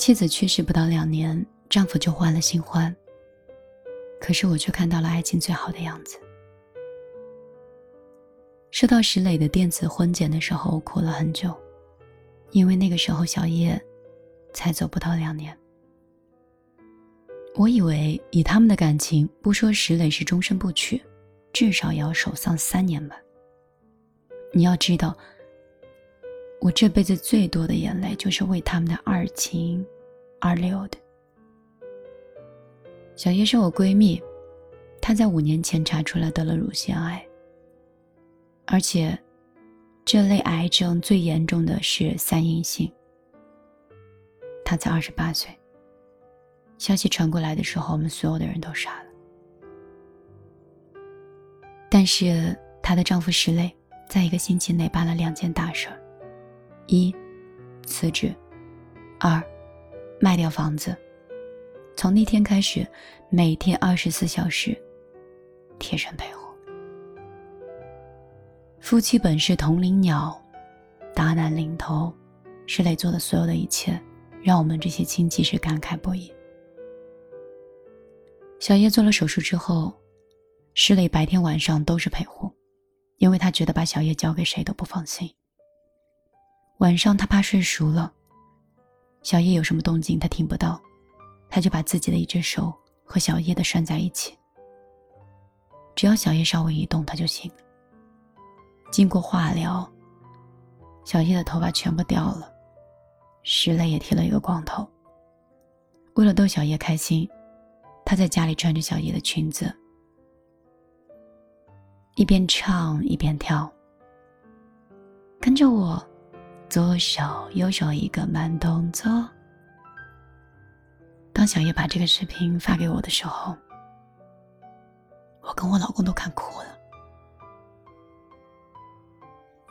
妻子去世不到两年，丈夫就换了新欢。可是我却看到了爱情最好的样子。收到石磊的电子婚检的时候，哭了很久，因为那个时候小叶才走不到两年。我以为以他们的感情，不说石磊是终身不娶，至少也要守丧三年吧。你要知道，我这辈子最多的眼泪就是为他们的二情二流的。小叶是我闺蜜，她在五年前查出来得了乳腺癌，而且这类癌症最严重的是三阴性。她才二十八岁。消息传过来的时候，我们所有的人都傻了。但是她的丈夫石磊，在一个星期内办了两件大事儿：一，辞职；二，卖掉房子。从那天开始，每天二十四小时，贴身陪护。夫妻本是同林鸟，大难临头，石磊做的所有的一切，让我们这些亲戚是感慨不已。小叶做了手术之后，石磊白天晚上都是陪护，因为他觉得把小叶交给谁都不放心。晚上他怕睡熟了，小叶有什么动静他听不到，他就把自己的一只手和小叶的拴在一起。只要小叶稍微一动，他就醒。经过化疗，小叶的头发全部掉了，石磊也剃了一个光头。为了逗小叶开心。他在家里穿着小叶的裙子，一边唱一边跳。跟着我，左手右手一个慢动作。当小叶把这个视频发给我的时候，我跟我老公都看哭了。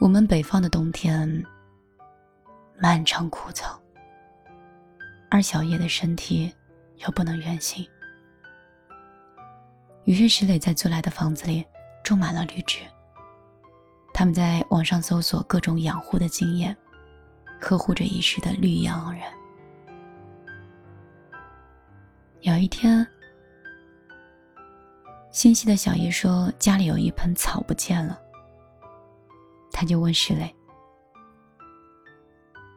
我们北方的冬天漫长枯燥，而小叶的身体又不能远行。于是石磊在租来的房子里种满了绿植。他们在网上搜索各种养护的经验，呵护着一世的绿杨盎然。有一天，心细的小叶说家里有一盆草不见了，他就问石磊：“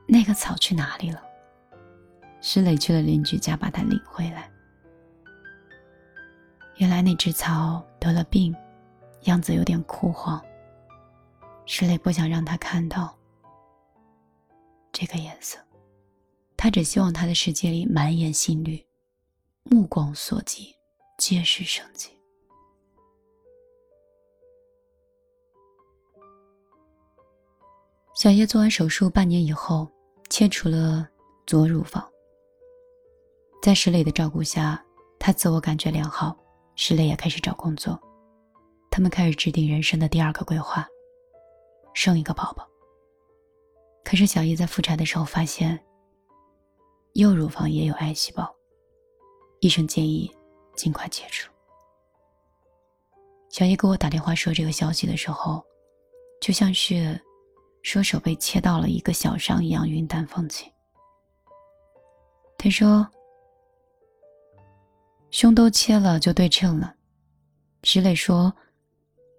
那个草去哪里了？”石磊去了邻居家把它领回来。原来那只草得了病，样子有点枯黄。石磊不想让他看到这个颜色，他只希望他的世界里满眼新绿，目光所及皆是生机。小叶做完手术半年以后，切除了左乳房。在石磊的照顾下，他自我感觉良好。石磊也开始找工作，他们开始制定人生的第二个规划，生一个宝宝。可是小叶在复查的时候发现，右乳房也有癌细胞，医生建议尽快切除。小叶给我打电话说这个消息的时候，就像是说手被切到了一个小伤一样，云淡风轻。他说。胸都切了就对称了，石磊说：“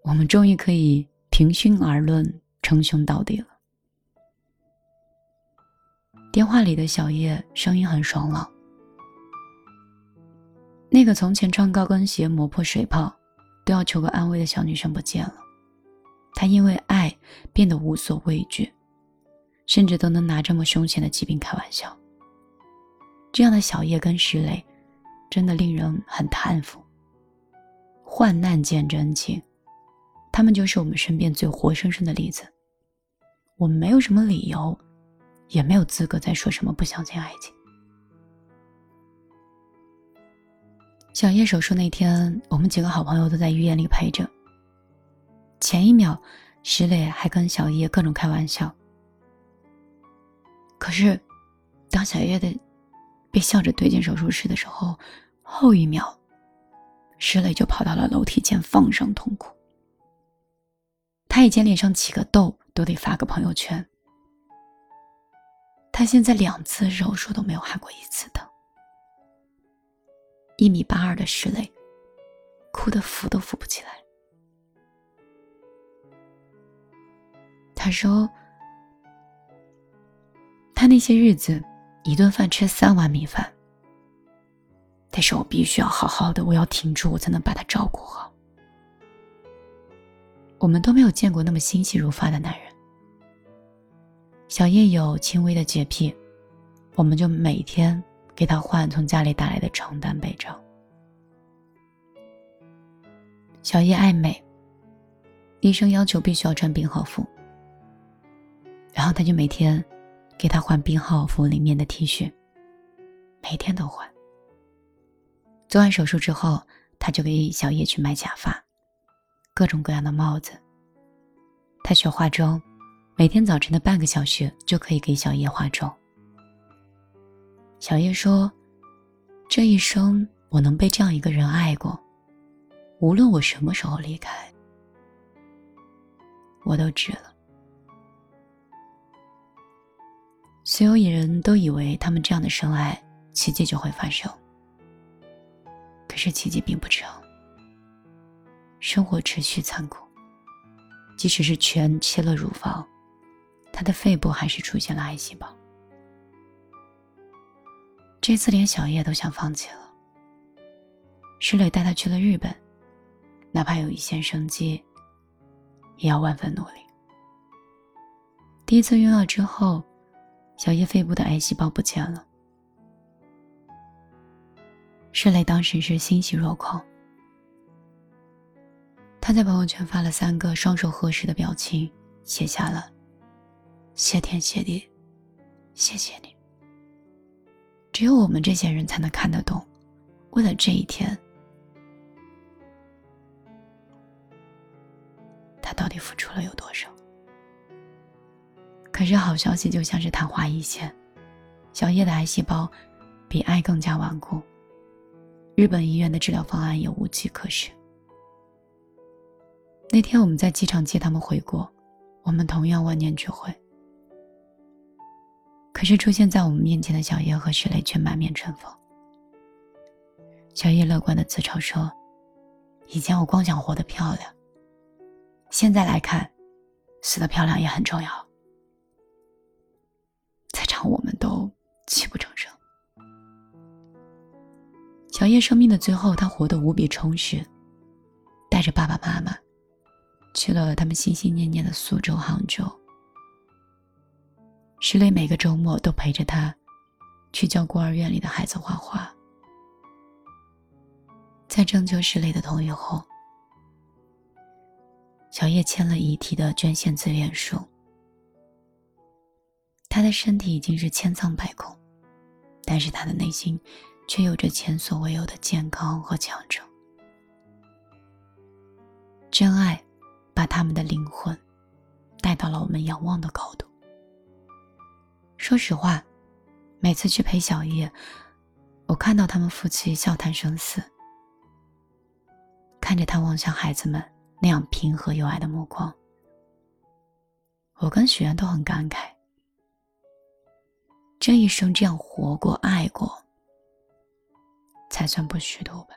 我们终于可以平胸而论，称兄道弟了。”电话里的小叶声音很爽朗。那个从前穿高跟鞋磨破水泡，都要求个安慰的小女生不见了，她因为爱变得无所畏惧，甚至都能拿这么凶险的疾病开玩笑。这样的小叶跟石磊。真的令人很叹服。患难见真情，他们就是我们身边最活生生的例子。我们没有什么理由，也没有资格再说什么不相信爱情。小叶手术那天，我们几个好朋友都在医院里陪着。前一秒，石磊还跟小叶各种开玩笑。可是，当小叶的被笑着推进手术室的时候，后一秒，石磊就跑到了楼梯间，放声痛哭。他以前脸上起个痘都得发个朋友圈。他现在两次手术都没有喊过一次疼。一米八二的石磊，哭得扶都扶不起来。他说：“他那些日子，一顿饭吃三碗米饭。但是我必须要好好的，我要挺住，我才能把他照顾好。”我们都没有见过那么心细如发的男人。小叶有轻微的洁癖，我们就每天给他换从家里带来的床单被罩。小叶爱美，医生要求必须要穿病号服。然后他就每天给他换病号服里面的 T 恤，每天都换。做完手术之后，他就给小叶去买假发，各种各样的帽子。他学化妆，每天早晨的半个小时就可以给小叶化妆。小叶说：“这一生我能被这样一个人爱过，无论我什么时候离开，我都值了。”所有人都以为他们这样的深爱，奇迹就会发生。可是奇迹并不长，生活持续残酷。即使是全切了乳房，他的肺部还是出现了癌细胞。这次连小叶都想放弃了。石磊带他去了日本，哪怕有一线生机，也要万分努力。第一次用药之后。小叶肺部的癌细胞不见了，石磊当时是欣喜若狂。他在朋友圈发了三个双手合十的表情，写下了“谢天谢地，谢谢你”。只有我们这些人才能看得懂，为了这一天，他到底付出了有多少。可是好消息就像是昙花一现，小叶的癌细胞比爱更加顽固，日本医院的治疗方案也无计可施。那天我们在机场接他们回国，我们同样万念俱灰。可是出现在我们面前的小叶和石磊却满面春风。小叶乐观的自嘲说：“以前我光想活得漂亮，现在来看，死得漂亮也很重要。”在场我们都泣不成声。小叶生命的最后，他活得无比充实，带着爸爸妈妈去了他们心心念念的苏州、杭州。石磊每个周末都陪着他去教孤儿院里的孩子画画。在征求石磊的同意后，小叶签了遗体的捐献自愿书。他的身体已经是千疮百孔，但是他的内心却有着前所未有的健康和强盛。真爱把他们的灵魂带到了我们仰望的高度。说实话，每次去陪小叶，我看到他们夫妻笑谈生死，看着他望向孩子们那样平和有爱的目光，我跟许愿都很感慨。这一生这样活过、爱过，才算不虚度吧。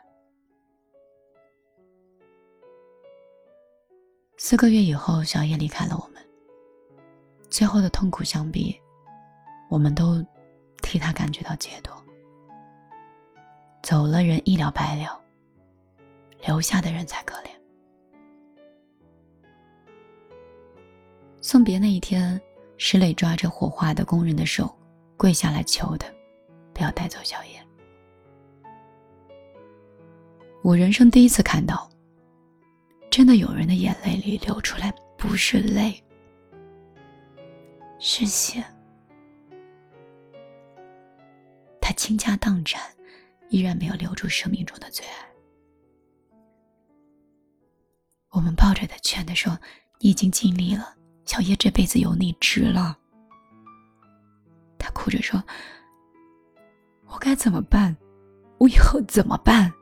四个月以后，小叶离开了我们。最后的痛苦相比，我们都替他感觉到解脱。走了人一了百了，留下的人才可怜。送别那一天，石磊抓着火化的工人的手。跪下来求他，不要带走小叶。我人生第一次看到，真的有人的眼泪里流出来不是泪，是血。他倾家荡产，依然没有留住生命中的最爱。我们抱着他，劝他说：“你已经尽力了，小叶这辈子有你值了。”他哭着说：“我该怎么办？我以后怎么办？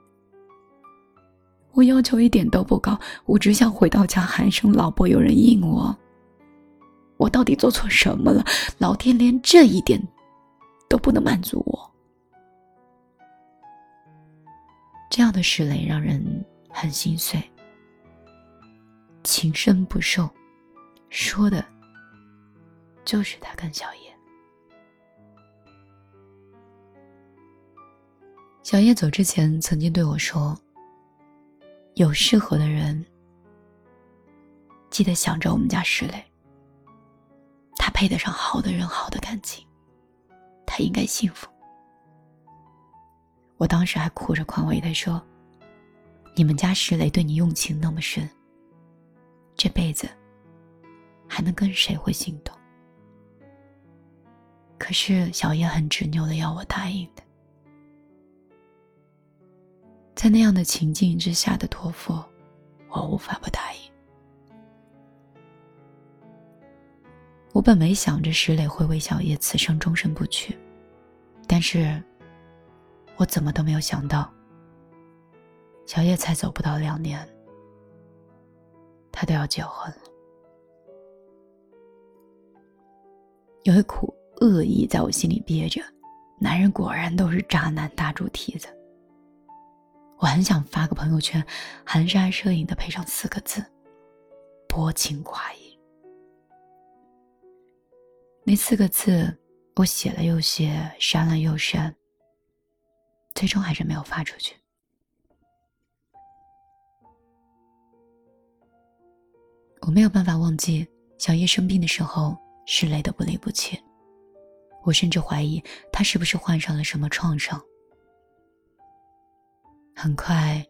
我要求一点都不高，我只想回到家喊声‘老婆’，有人应我。我到底做错什么了？老天连这一点都不能满足我。这样的石磊让人很心碎，情深不寿，说的就是他跟小叶。小叶走之前曾经对我说：“有适合的人，记得想着我们家石磊。他配得上好的人，好的感情，他应该幸福。”我当时还哭着宽慰他说：“你们家石磊对你用情那么深，这辈子还能跟谁会心动？”可是小叶很执拗的要我答应的。在那样的情境之下的托付，我无法不答应。我本没想着石磊会为小叶此生终身不娶，但是，我怎么都没有想到，小叶才走不到两年，他都要结婚了。有一股恶意在我心里憋着，男人果然都是渣男大猪蹄子。我很想发个朋友圈，含沙射影的配上四个字：“薄情寡义。”那四个字，我写了又写，删了又删，最终还是没有发出去。我没有办法忘记小叶生病的时候，是累的不离不弃。我甚至怀疑他是不是患上了什么创伤。很快，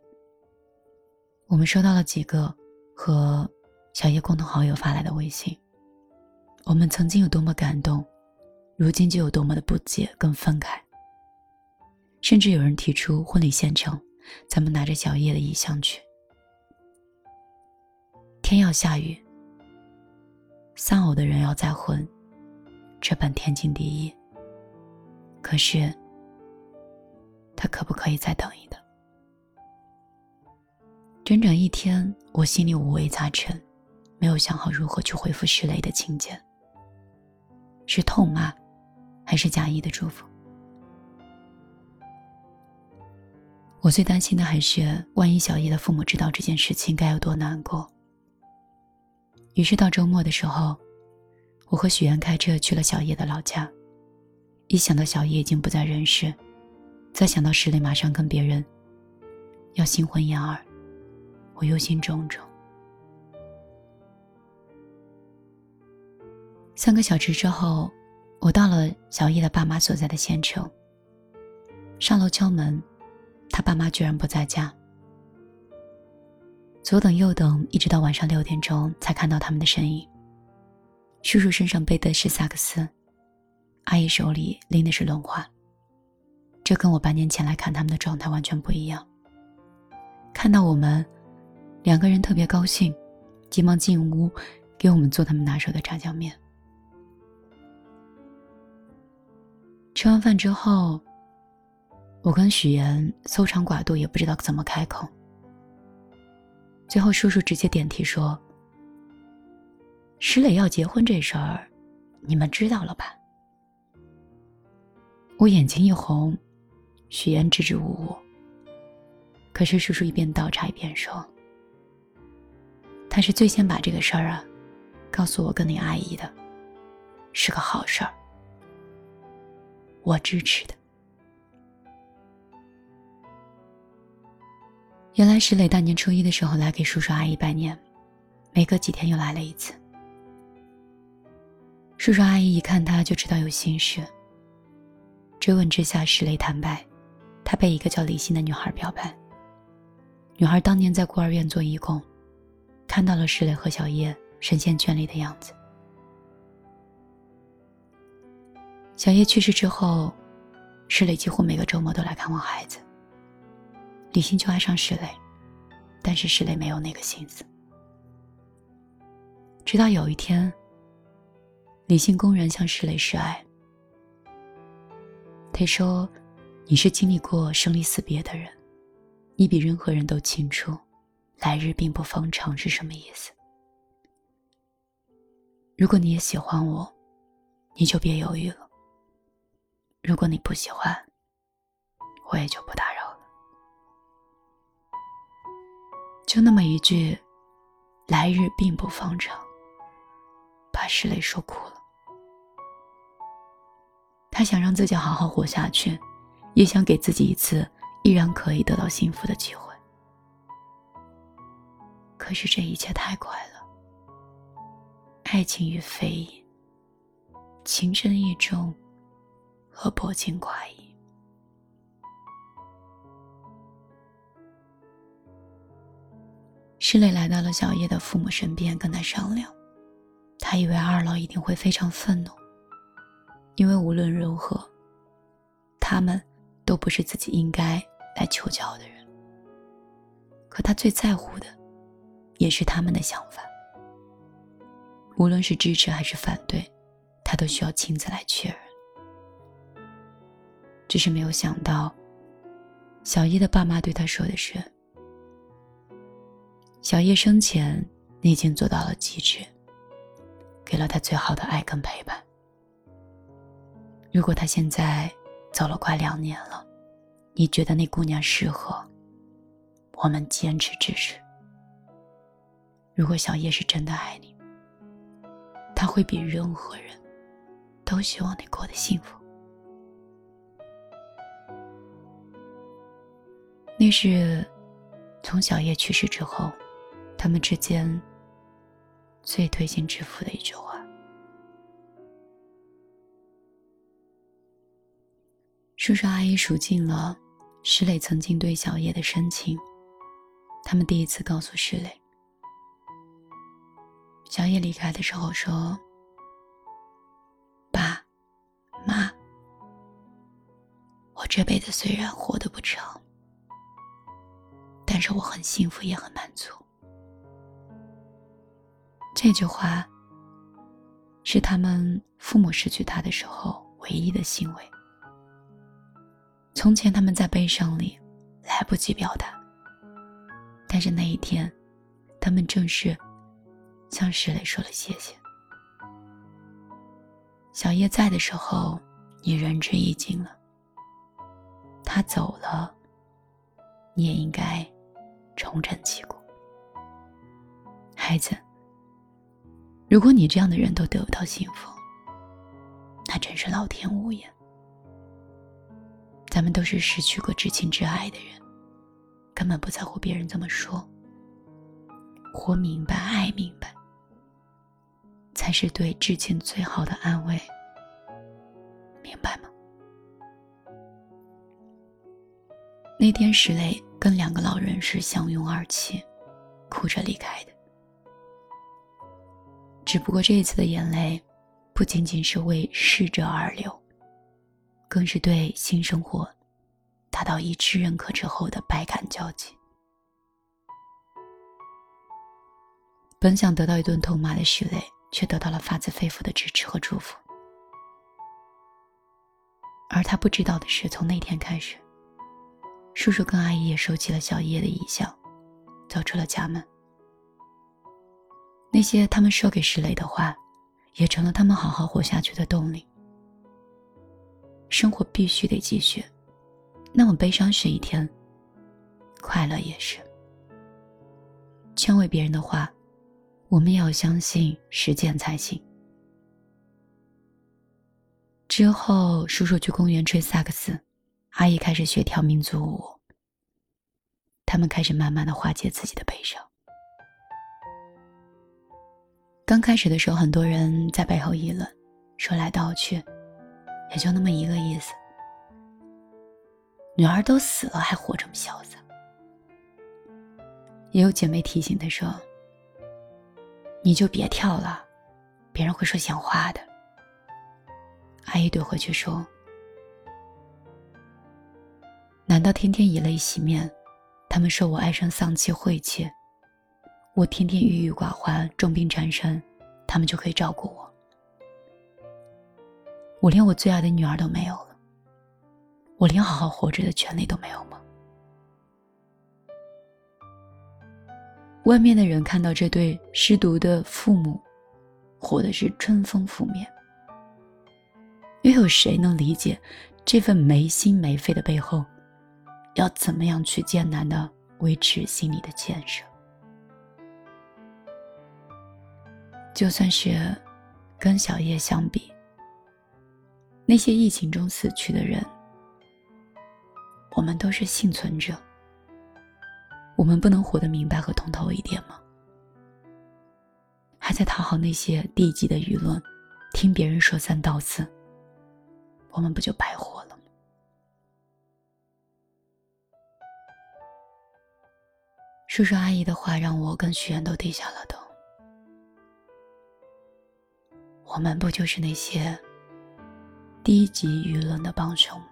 我们收到了几个和小叶共同好友发来的微信。我们曾经有多么感动，如今就有多么的不解跟愤慨。甚至有人提出婚礼现场，咱们拿着小叶的遗像去。天要下雨，丧偶的人要再婚，这本天经地义。可是，他可不可以再等一等？整整一天，我心里五味杂陈，没有想好如何去回复石磊的请柬。是痛骂，还是假意的祝福？我最担心的还是，万一小叶的父母知道这件事情，该有多难过。于是到周末的时候，我和许愿开车去了小叶的老家。一想到小叶已经不在人世，再想到石磊马上跟别人要新婚燕尔。我忧心忡忡。三个小时之后，我到了小叶的爸妈所在的县城。上楼敲门，他爸妈居然不在家。左等右等，一直到晚上六点钟才看到他们的身影。叔叔身上背的是萨克斯，阿姨手里拎的是轮滑。这跟我半年前来看他们的状态完全不一样。看到我们。两个人特别高兴，急忙进屋给我们做他们拿手的炸酱面。吃完饭之后，我跟许岩搜肠刮肚，也不知道怎么开口。最后，叔叔直接点题说：“石磊要结婚这事儿，你们知道了吧？”我眼睛一红，许岩支支吾吾。可是叔叔一边倒茶一边说。他是最先把这个事儿啊，告诉我跟你阿姨的，是个好事儿，我支持的。原来石磊大年初一的时候来给叔叔阿姨拜年，没隔几天又来了一次。叔叔阿姨一看他就知道有心事。追问之下，石磊坦白，他被一个叫李欣的女孩表白。女孩当年在孤儿院做义工。看到了石磊和小叶神仙眷侣的样子。小叶去世之后，石磊几乎每个周末都来看望孩子。李欣就爱上石磊，但是石磊没有那个心思。直到有一天，李欣公然向石磊示爱。他说：“你是经历过生离死别的人，你比任何人都清楚。”来日并不方长是什么意思？如果你也喜欢我，你就别犹豫了。如果你不喜欢，我也就不打扰就那么一句，来日并不方长，把石磊说哭了。他想让自己好好活下去，也想给自己一次依然可以得到幸福的机会。可是这一切太快了。爱情与非议，情深意重和薄情寡义。石磊来到了小叶的父母身边，跟他商量。他以为二老一定会非常愤怒，因为无论如何，他们都不是自己应该来求教的人。可他最在乎的，也是他们的想法。无论是支持还是反对，他都需要亲自来确认。只是没有想到，小叶的爸妈对他说的是：“小叶生前你已经做到了极致，给了他最好的爱跟陪伴。如果他现在走了快两年了，你觉得那姑娘适合，我们坚持支持。如果小叶是真的爱你。”他会比任何人都希望你过得幸福。那是从小叶去世之后，他们之间最推心置腹的一句话。叔叔阿姨数尽了石磊曾经对小叶的深情，他们第一次告诉石磊。小叶离开的时候说：“爸妈，我这辈子虽然活得不长，但是我很幸福，也很满足。”这句话是他们父母失去他的时候唯一的欣慰。从前他们在悲伤里来不及表达，但是那一天，他们正是。向石磊说了谢谢。小叶在的时候，你仁至义尽了。他走了，你也应该重振旗鼓。孩子，如果你这样的人都得不到幸福，那真是老天无眼。咱们都是失去过至亲至爱的人，根本不在乎别人怎么说。活明白，爱明白。才是对至亲最好的安慰，明白吗？那天石磊跟两个老人是相拥而泣，哭着离开的。只不过这一次的眼泪，不仅仅是为逝者而流，更是对新生活达到一致认可之后的百感交集。本想得到一顿痛骂的徐磊。却得到了发自肺腑的支持和祝福，而他不知道的是，从那天开始，叔叔跟阿姨也收起了小叶的遗像，走出了家门。那些他们说给石磊的话，也成了他们好好活下去的动力。生活必须得继续，那么悲伤是一天，快乐也是。劝慰别人的话。我们也要相信实践才行。之后，叔叔去公园吹萨克斯，阿姨开始学跳民族舞。他们开始慢慢的化解自己的悲伤。刚开始的时候，很多人在背后议论，说来道去，也就那么一个意思。女儿都死了，还活这么潇洒。也有姐妹提醒他说。你就别跳了，别人会说闲话的。阿姨怼回去说：“难道天天以泪洗面？他们说我爱生丧气晦气，我天天郁郁寡欢、重病缠身，他们就可以照顾我？我连我最爱的女儿都没有了，我连好好活着的权利都没有吗？”外面的人看到这对失独的父母，活的是春风拂面。又有谁能理解这份没心没肺的背后，要怎么样去艰难的维持心里的建设？就算是跟小叶相比，那些疫情中死去的人，我们都是幸存者。我们不能活得明白和通透一点吗？还在讨好那些低级的舆论，听别人说三道四，我们不就白活了吗？叔叔阿姨的话让我跟许愿都低下了头。我们不就是那些低级舆论的帮凶吗？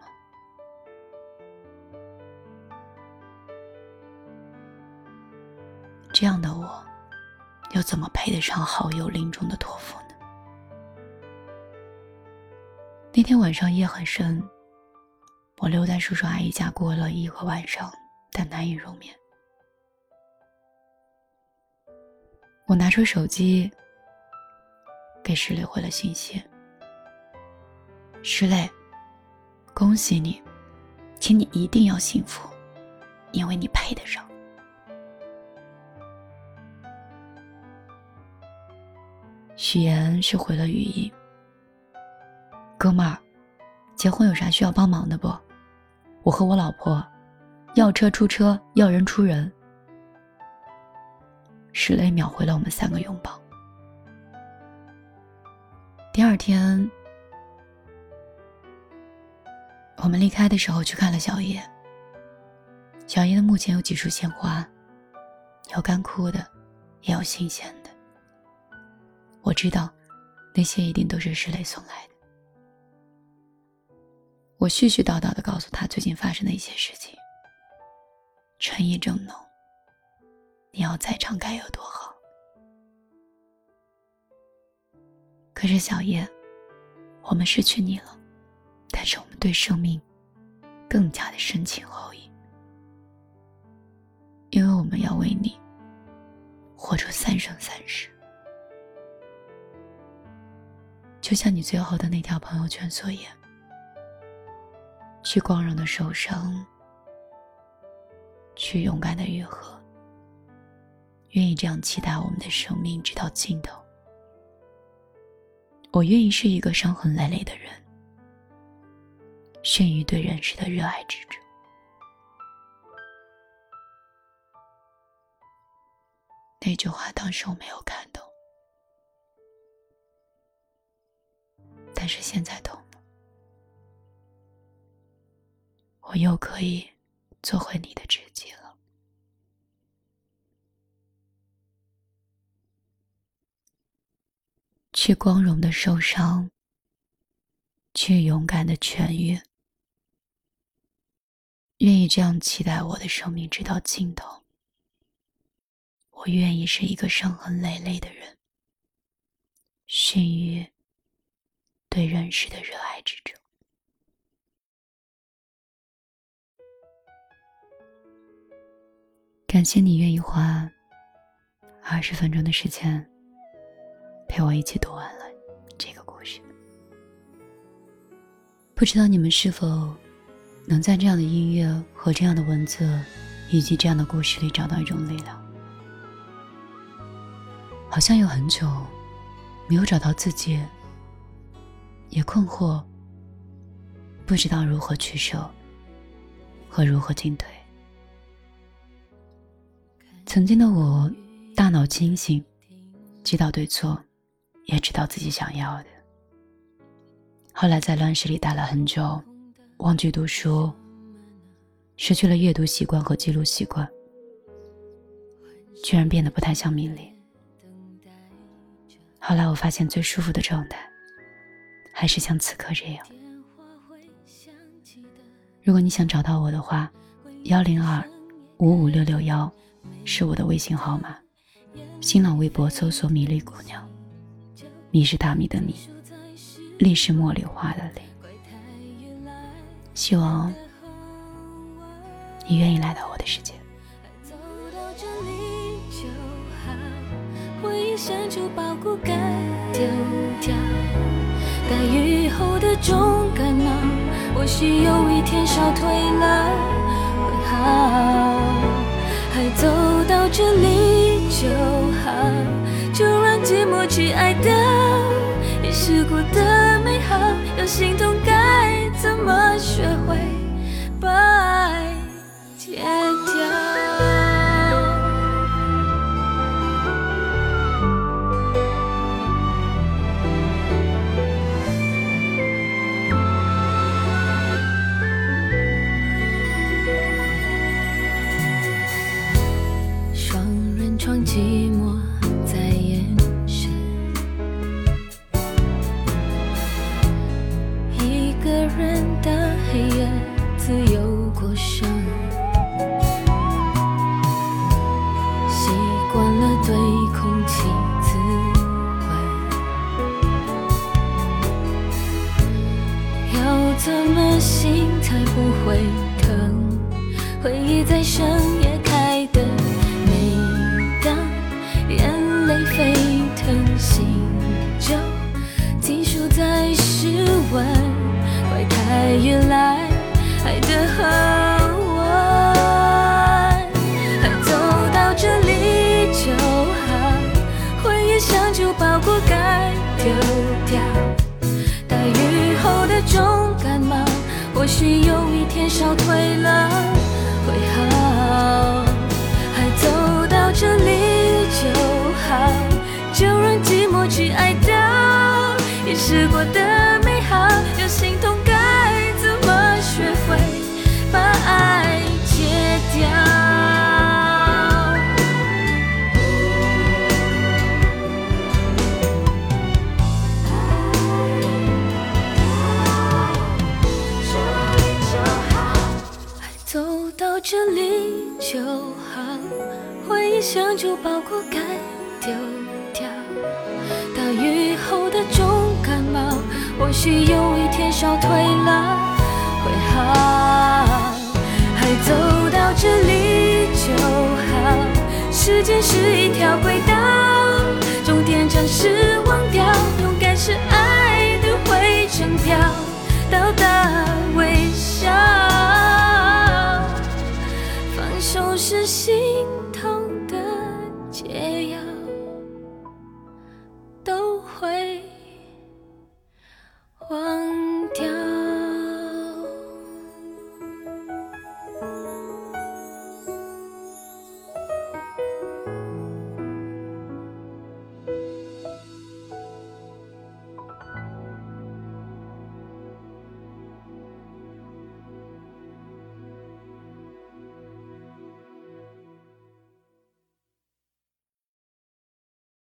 这样的我，又怎么配得上好友临终的托付呢？那天晚上夜很深，我留在叔叔阿姨家过了一个晚上，但难以入眠。我拿出手机。给石磊回了信息。石磊，恭喜你，请你一定要幸福，因为你配得上。许言是回了语音。哥们儿，结婚有啥需要帮忙的不？我和我老婆，要车出车，要人出人。石磊秒回了我们三个拥抱。第二天，我们离开的时候去看了小叶。小叶的墓前有几束鲜花，有干枯的，也有新鲜的。我知道，那些一定都是石磊送来的。我絮絮叨叨的告诉他最近发生的一些事情。春意正浓，你要在场该有多好。可是小叶，我们失去你了，但是我们对生命更加的深情厚谊，因为我们要为你活出三生三世。就像你最后的那条朋友圈所言：“去光荣的受伤，去勇敢的愈合，愿意这样期待我们的生命直到尽头。”我愿意是一个伤痕累累的人，逊于对人世的热爱之中。那句话当时我没有看懂，但是现在懂了。我又可以做回你的知去光荣的受伤，去勇敢的痊愈。愿意这样期待我的生命直到尽头。我愿意是一个伤痕累累的人，逊于对人世的热爱之中。感谢你愿意花二十分钟的时间。陪我一起读完了这个故事。不知道你们是否能在这样的音乐和这样的文字，以及这样的故事里找到一种力量？好像有很久没有找到自己，也困惑，不知道如何取舍和如何进退。曾经的我，大脑清醒，知道对错。也知道自己想要的。后来在乱世里待了很久，忘记读书，失去了阅读习惯和记录习惯，居然变得不太像米粒。后来我发现最舒服的状态，还是像此刻这样。如果你想找到我的话，幺零二五五六六幺是我的微信号码，新浪微博搜索“米粒姑娘”。米是大米的米，粒是茉莉花的粒。希望你愿意来到我的世界。回忆深处包谷感，掉后的重感冒，或许有一天烧退了会好。还走到这里就好，就让寂寞去爱的，已试过的美好，有心痛该怎么学会？把像旧包裹该丢掉，大雨后的重感冒，或许有一天烧退了。会好，还走到这里就好，就让寂寞去哀悼。也试过的就好，回忆像旧包裹该丢掉。大雨后的重感冒，或许有一天烧退了会好。还走到这里就好，时间是一条轨道，